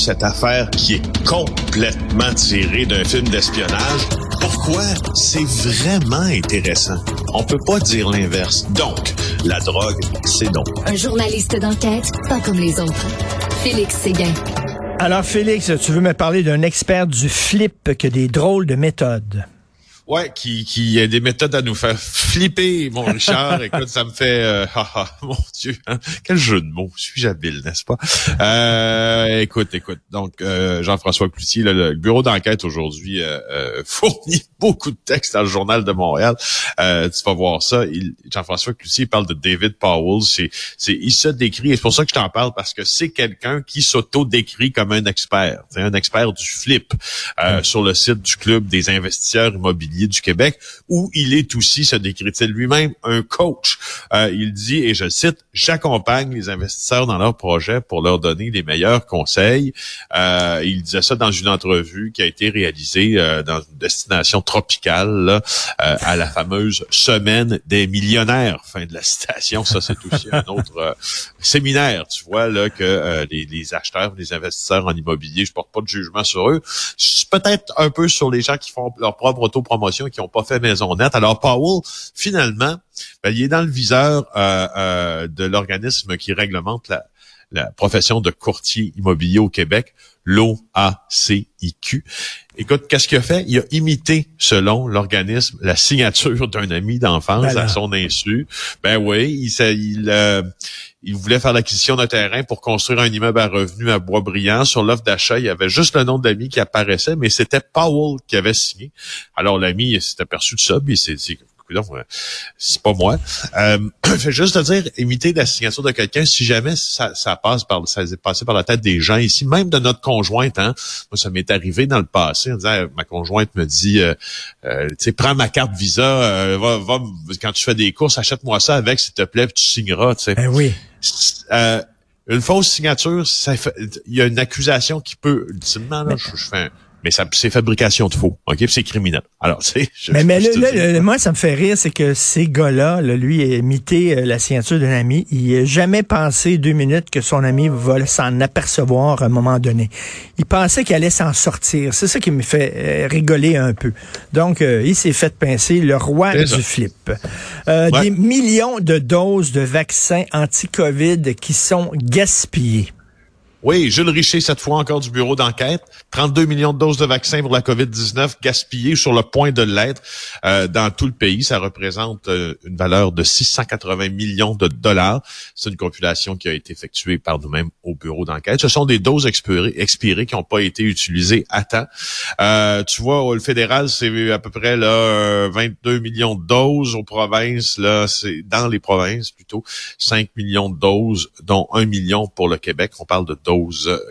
cette affaire qui est complètement tirée d'un film d'espionnage. Pourquoi? C'est vraiment intéressant? On peut pas dire l'inverse. Donc, la drogue, c'est donc. Un journaliste d'enquête, pas comme les autres. Félix Séguin. Alors, Félix, tu veux me parler d'un expert du flip qui a des drôles de méthodes? Ouais, qui, qui a des méthodes à nous faire flipper, mon Richard. Écoute, ça me fait... Euh, ah, ah, mon Dieu, hein. quel jeu de mots. Suis-je habile, n'est-ce pas? Euh, écoute, écoute. Donc, euh, Jean-François Cloutier, le bureau d'enquête aujourd'hui euh, fournit beaucoup de textes dans le Journal de Montréal. tu vas voir ça. Jean-François Cloutier parle de David Powell. C'est, c'est, il se décrit, et c'est pour ça que je t'en parle, parce que c'est quelqu'un qui s'auto-décrit comme un expert. C'est un expert du flip sur le site du Club des investisseurs immobiliers du Québec, où il est aussi, se décrit-il lui-même, un coach. Euh, il dit, et je cite, j'accompagne les investisseurs dans leurs projets pour leur donner les meilleurs conseils. Euh, il disait ça dans une entrevue qui a été réalisée euh, dans une destination tropicale à la fameuse semaine des millionnaires. Fin de la citation. Ça, c'est aussi un autre séminaire, tu vois, là, que les, les, acheteurs, les investisseurs en immobilier, je porte pas de jugement sur eux. Peut-être un peu sur les gens qui font leur propre autopromotion qui n'ont pas fait maison nette. Alors, Powell, finalement, ben, il est dans le viseur euh, euh, de l'organisme qui réglemente la, la profession de courtier immobilier au Québec, l'OACIQ. Écoute, qu'est-ce qu'il a fait? Il a imité, selon l'organisme, la signature d'un ami d'enfance à son insu. Ben oui, il, il, euh, il voulait faire l'acquisition d'un terrain pour construire un immeuble à revenus à Boisbriand. Sur l'offre d'achat, il y avait juste le nom de l'ami qui apparaissait, mais c'était Powell qui avait signé. Alors l'ami s'est aperçu de ça, puis il s'est dit c'est pas moi. Euh, fait juste te dire, imiter la signature de quelqu'un, si jamais ça, passe par, ça est passé par la tête des gens ici, même de notre conjointe, hein. Moi, ça m'est arrivé dans le passé. On disait, ma conjointe me dit, euh, euh, tu sais, prends ma carte Visa, euh, va, va, quand tu fais des courses, achète-moi ça avec, s'il te plaît, puis tu signeras, tu sais. Ben oui. une fausse signature, il y a une accusation qui peut, ultimement, là, je, je fais un, mais ça, c'est fabrication de faux, ok, c'est criminel. Alors, c'est. Mais, mais moi, ça me fait rire, c'est que ces gars-là, lui, a imité euh, la signature d'un ami. Il n'a jamais pensé deux minutes que son ami va s'en apercevoir à un moment donné. Il pensait qu'il allait s'en sortir. C'est ça qui me fait euh, rigoler un peu. Donc, euh, il s'est fait pincer le roi du flip. Des millions de doses de vaccins anti-COVID qui sont gaspillées. Oui, Jules Richer, cette fois encore du bureau d'enquête. 32 millions de doses de vaccins pour la COVID-19 gaspillées sur le point de l'être euh, dans tout le pays. Ça représente euh, une valeur de 680 millions de dollars. C'est une compilation qui a été effectuée par nous-mêmes au bureau d'enquête. Ce sont des doses expirées, qui n'ont pas été utilisées à temps. Euh, tu vois, le fédéral, c'est à peu près là 22 millions de doses. Aux provinces, là, c'est dans les provinces plutôt 5 millions de doses, dont 1 million pour le Québec. On parle de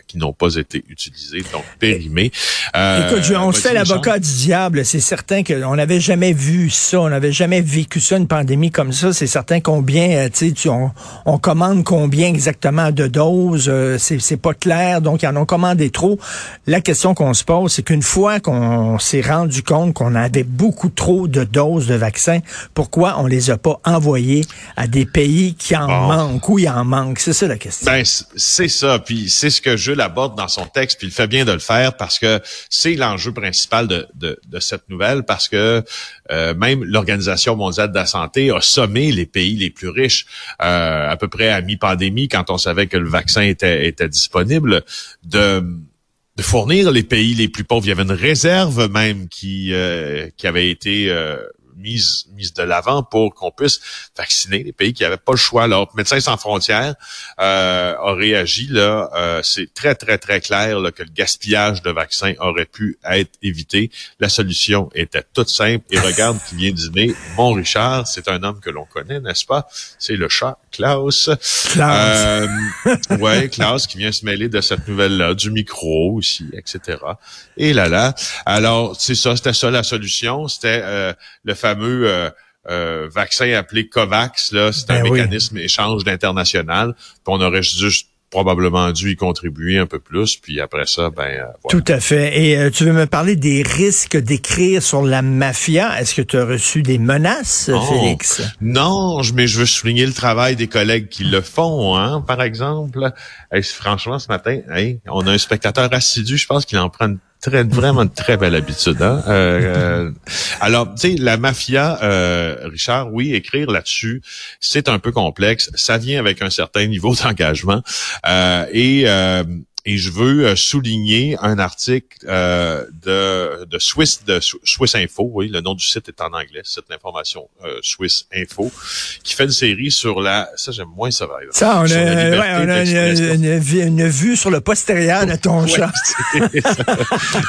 qui n'ont pas été utilisées, donc périmées. Euh, Écoute, on se fait l'avocat du diable. C'est certain qu'on n'avait jamais vu ça, on n'avait jamais vécu ça, une pandémie comme ça. C'est certain combien, euh, tu sais, on, on, commande combien exactement de doses, euh, c'est pas clair, donc ils en ont commandé trop. La question qu'on se pose, c'est qu'une fois qu'on s'est rendu compte qu'on avait beaucoup trop de doses de vaccins, pourquoi on les a pas envoyées à des pays qui en manquent, ou il en manque? C'est ça la question. Ben, c'est ça. Puis c'est ce que Jules aborde dans son texte, puis il fait bien de le faire parce que c'est l'enjeu principal de, de, de, cette nouvelle, parce que euh, même l'Organisation mondiale de la santé a sommé les pays les plus riches, euh, à peu près à mi-pandémie, quand on savait que le vaccin était, était disponible, de de fournir les pays les plus pauvres. Il y avait une réserve même qui euh, qui avait été mise, mise de l'avant pour qu'on puisse vacciner les pays qui n'avaient pas le choix. Alors, Médecins sans frontières euh, a réagi là. Euh, c'est très très très clair là, que le gaspillage de vaccins aurait pu être évité. La solution était toute simple. Et regarde qui vient dîner. Mon Richard, c'est un homme que l'on connaît, n'est-ce pas? C'est le chat Klaus. Klaus. Euh, ouais, Klaus qui vient se mêler de cette nouvelle-là, du micro aussi, etc. Et là là. Alors, c'est ça, c'était ça la solution. C'était euh, le fameux euh, euh, vaccin appelé COVAX. Là, c'est un ben mécanisme échange d'international. on aurait juste probablement dû y contribuer un peu plus. Puis après ça, ben voilà. Tout à fait. Et tu veux me parler des risques d'écrire sur la mafia? Est-ce que tu as reçu des menaces, Félix? Non, mais je veux souligner le travail des collègues qui le font. Hein, par exemple, franchement, ce matin, on a un spectateur assidu. Je pense qu'il en prend une très vraiment très belle habitude. Hein? Euh, euh, alors, tu sais, la mafia, euh, Richard, oui, écrire là-dessus, c'est un peu complexe. Ça vient avec un certain niveau d'engagement et et je veux euh, souligner un article euh, de, de Swiss de Swiss Info, oui, le nom du site est en anglais, site d'information euh, Swiss Info, qui fait une série sur la, ça j'aime moins ça, par Ça, on a, ouais, on a une, vue sur le postérieur de ton chat.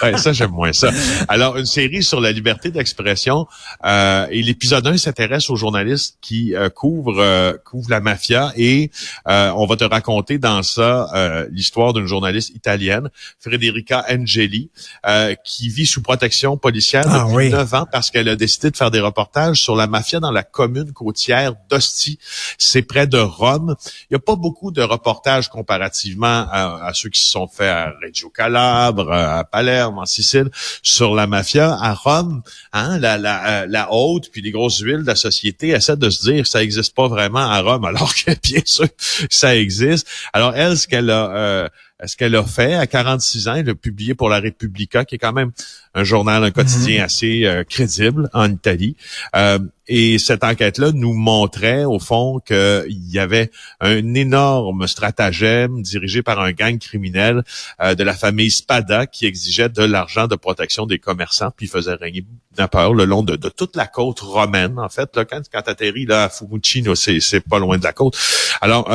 ouais, ça j'aime moins ça. Alors une série sur la liberté d'expression euh, et l'épisode 1 s'intéresse aux journalistes qui euh, couvrent couvrent la mafia et on va te raconter dans ça l'histoire d'une journaliste italienne, Federica Angeli, euh, qui vit sous protection policière ah depuis neuf ans parce qu'elle a décidé de faire des reportages sur la mafia dans la commune côtière d'Ostie. C'est près de Rome. Il n'y a pas beaucoup de reportages comparativement à, ceux qui se sont faits à Reggio Calabre, à Palerme, en Sicile, sur la mafia. À Rome, hein, la, la, euh, la haute puis les grosses villes de la société essaient de se dire que ça n'existe pas vraiment à Rome, alors que bien sûr ça existe. Alors elle, ce qu'elle a euh, ce qu'elle a fait à 46 ans. Elle a publié pour la Repubblica, qui est quand même un journal, un quotidien mhm. assez euh, crédible en Italie. Euh, et cette enquête-là nous montrait, au fond, qu'il y avait un énorme stratagème dirigé par un gang criminel euh, de la famille Spada qui exigeait de l'argent de protection des commerçants, puis faisait régner la peur le long de, toute la côte romaine, en fait. Là, quand quand atterris là, à Fumucino, c'est pas loin de la côte. Alors,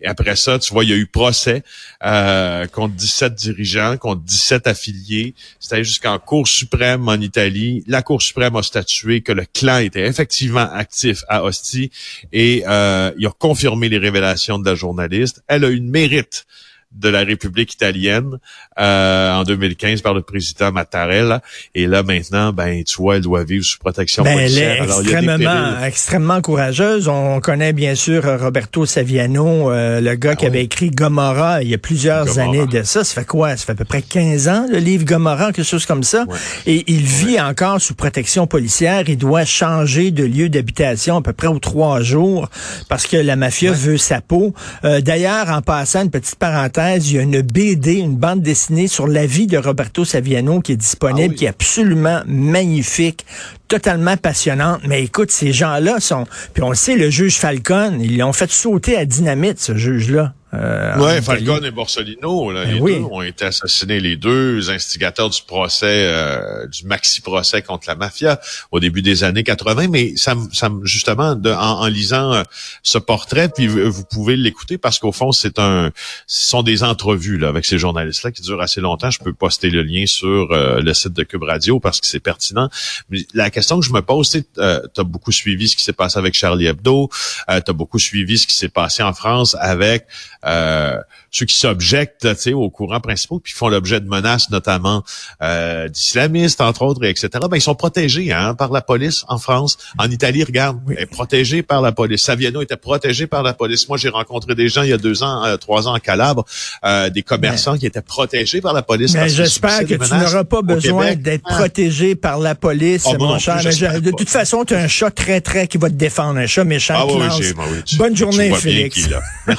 et après ça, tu vois, il y a eu procès contre 17 dirigeants, contre 17 affiliés. C'était jusqu'en Cour suprême en Italie. La Cour suprême a statué que le clan était effectivement actif à Ostie et euh, il a confirmé les révélations de la journaliste. Elle a eu une mérite de la République italienne euh, en 2015 par le président Mattarella. Et là, maintenant, ben, tu vois, elle doit vivre sous protection ben, Elle est extrêmement, extrêmement courageuse. On connaît bien sûr Roberto Saviano, euh, le gars ah qui avait écrit Gomorrah il y a plusieurs années de ça. Ça fait quoi? Ça fait à peu près 15 ans, le livre Gomorrah, quelque chose comme ça. Et il vit encore sous protection policière. Il doit changer de lieu d'habitation à peu près aux trois jours parce que la mafia veut sa peau. Euh, d'ailleurs, en passant, une petite parenthèse, il y a une BD, une bande dessinée sur la vie de Roberto Saviano qui est disponible, ah qui est absolument magnifique, totalement passionnante. Mais écoute, ces gens-là sont... Puis on le sait, le juge Falcon, ils l'ont fait sauter à dynamite, ce juge-là. Euh, ouais, Falcone et Borsellino, là, ben les deux ont été assassinés, les deux instigateurs du procès, euh, du maxi procès contre la mafia au début des années 80. Mais ça, ça justement, de, en, lisant euh, ce portrait, puis vous, pouvez l'écouter parce qu'au fond, c'est un, ce sont des entrevues là avec ces journalistes-là qui durent assez longtemps. Je peux poster le lien sur euh, le site de Cube Radio parce que c'est pertinent. Mais la question que je me pose, c'est, euh, tu as beaucoup suivi ce qui s'est passé avec Charlie Hebdo, tu as beaucoup suivi ce qui s'est passé en France avec euh, ceux qui s'objectent aux courants principaux, puis font l'objet de menaces notamment euh, d'islamistes, entre autres, etc., ben, ils sont protégés hein, par la police en France. En Italie, regarde, oui. est protégé par la police. Saviano était protégé par la police. Moi, j'ai rencontré des gens il y a deux ans, euh, trois ans en Calabre, euh, des commerçants qui étaient protégés par la police. Mais j'espère que tu n'auras pas besoin d'être ah. protégé par la police, oh, mon cher. de toute façon, tu as un chat très, très qui va te défendre, un chat méchant. Ah, oui, oui, Bonne journée, Félix.